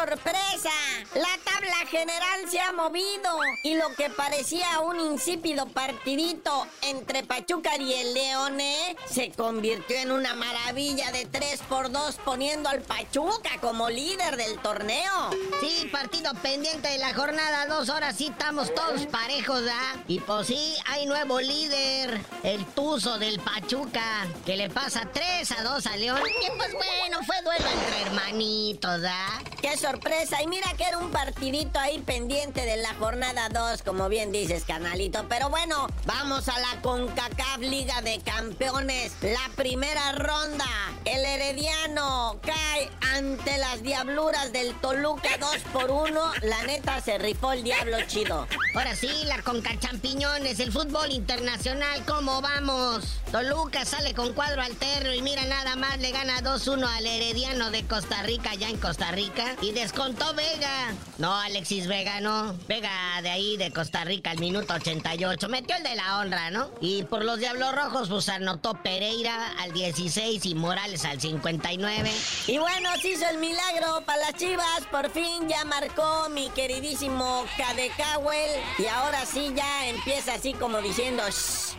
sorpresa. La tabla general se ha movido y lo que parecía un insípido partidito entre Pachuca y el Leone se convirtió en una maravilla de 3 por 2 poniendo al Pachuca como líder del torneo. Sí, partido pendiente de la jornada, dos horas sí estamos todos parejos, ¿ah? Y pues sí, hay nuevo líder, el Tuzo del Pachuca, que le pasa 3 a 2 a León. Y pues bueno, fue duelo entre hermanitos, ¿ah? ¡Qué sorpresa! Y mira que era un partidito ahí pendiente de la jornada 2, como bien dices, canalito. Pero bueno, vamos a la CONCACAF Liga de Campeones. La primera ronda. El Herediano cae ante las diabluras del Toluca 2 por 1. La neta se rifó el diablo chido. Ahora sí, la Conca Champiñones, el fútbol internacional, ¿cómo vamos? Toluca sale con cuadro alterno y mira nada más, le gana 2-1 al Herediano de Costa Rica, ya en Costa Rica. Y descontó Vega. No, Alexis Vega, no. Vega de ahí, de Costa Rica, al minuto 88. Metió el de la honra, ¿no? Y por los Diablos Rojos, pues anotó Pereira al 16 y Morales al 59. Y bueno, se hizo el milagro para las chivas. Por fin ya marcó mi queridísimo Cadecawel. Y ahora sí ya empieza así como diciendo,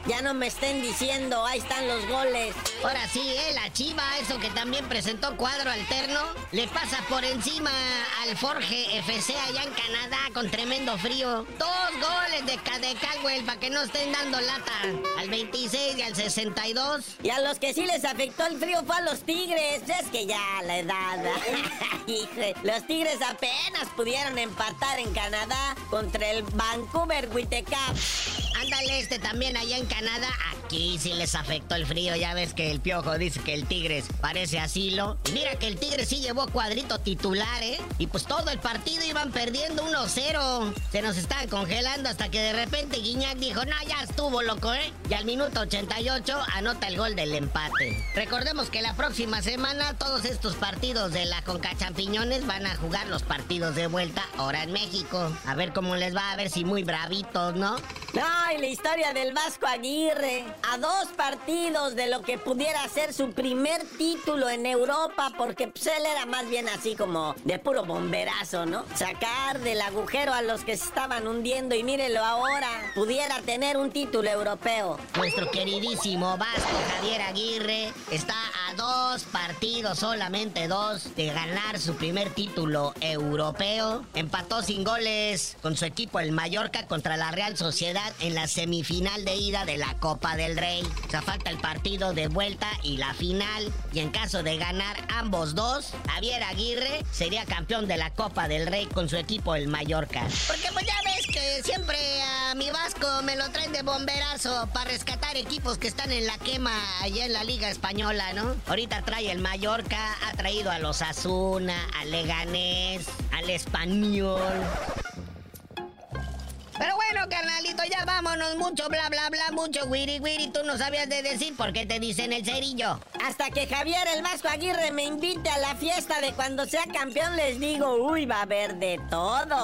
ya no me estén diciendo, ahí están los goles. Ahora sí, eh, la chiva, eso que también presentó cuadro alterno, le pasa por encima al Forge FC allá en Canadá con tremendo frío. Dos goles de Cadecawel para que no estén dando lata. Al 26 y al 62. Y a los que sí les afectó el frío fue a los Tigres. Es que ya la edad. los Tigres apenas pudieron empatar en Canadá contra el Vancouver Whitecaps. Ándale, este también allá en Canadá. Aquí sí les afectó el frío. Ya ves que el piojo dice que el Tigres parece asilo. Y mira que el Tigres sí llevó cuadrito titular, ¿eh? Y pues todo el partido iban perdiendo 1-0. Se nos estaban congelando hasta que de repente Guiñac dijo, no, ya estuvo, loco, ¿eh? Y al minuto 88 anota el gol del empate. Recordemos que la próxima semana todos estos partidos de la Conca Champiñones van a jugar los partidos de vuelta ahora en México. A ver cómo les va, a ver si muy bravitos, ¿no? Ay, la historia del Vasco Aguirre. A dos partidos de lo que pudiera ser su primer título en Europa, porque pues, él era más bien así como de puro bomberazo, ¿no? Sacar del agujero a los que se estaban hundiendo y mírelo ahora, pudiera tener un título europeo. Nuestro queridísimo Vasco Javier Aguirre está a dos partidos, solamente dos, de ganar su primer título europeo. Empató sin goles con su equipo el Mallorca contra la Real Sociedad en la semifinal de ida de la Copa del Rey. O sea, falta el partido de vuelta y la final. Y en caso de ganar ambos dos, Javier Aguirre sería campeón de la Copa del Rey con su equipo el Mallorca. Porque pues ya ves que siempre a mi Vasco me lo traen de bomberazo para rescatar equipos que están en la quema allá en la Liga Española, ¿no? Ahorita trae el Mallorca, ha traído a los Asuna, al Leganés, al Español. Carnalito, ya vámonos. Mucho bla, bla, bla, mucho wiri, wiri. Tú no sabías de decir por qué te dicen el cerillo. Hasta que Javier el Vasco Aguirre me invite a la fiesta de cuando sea campeón, les digo, uy, va a haber de todo.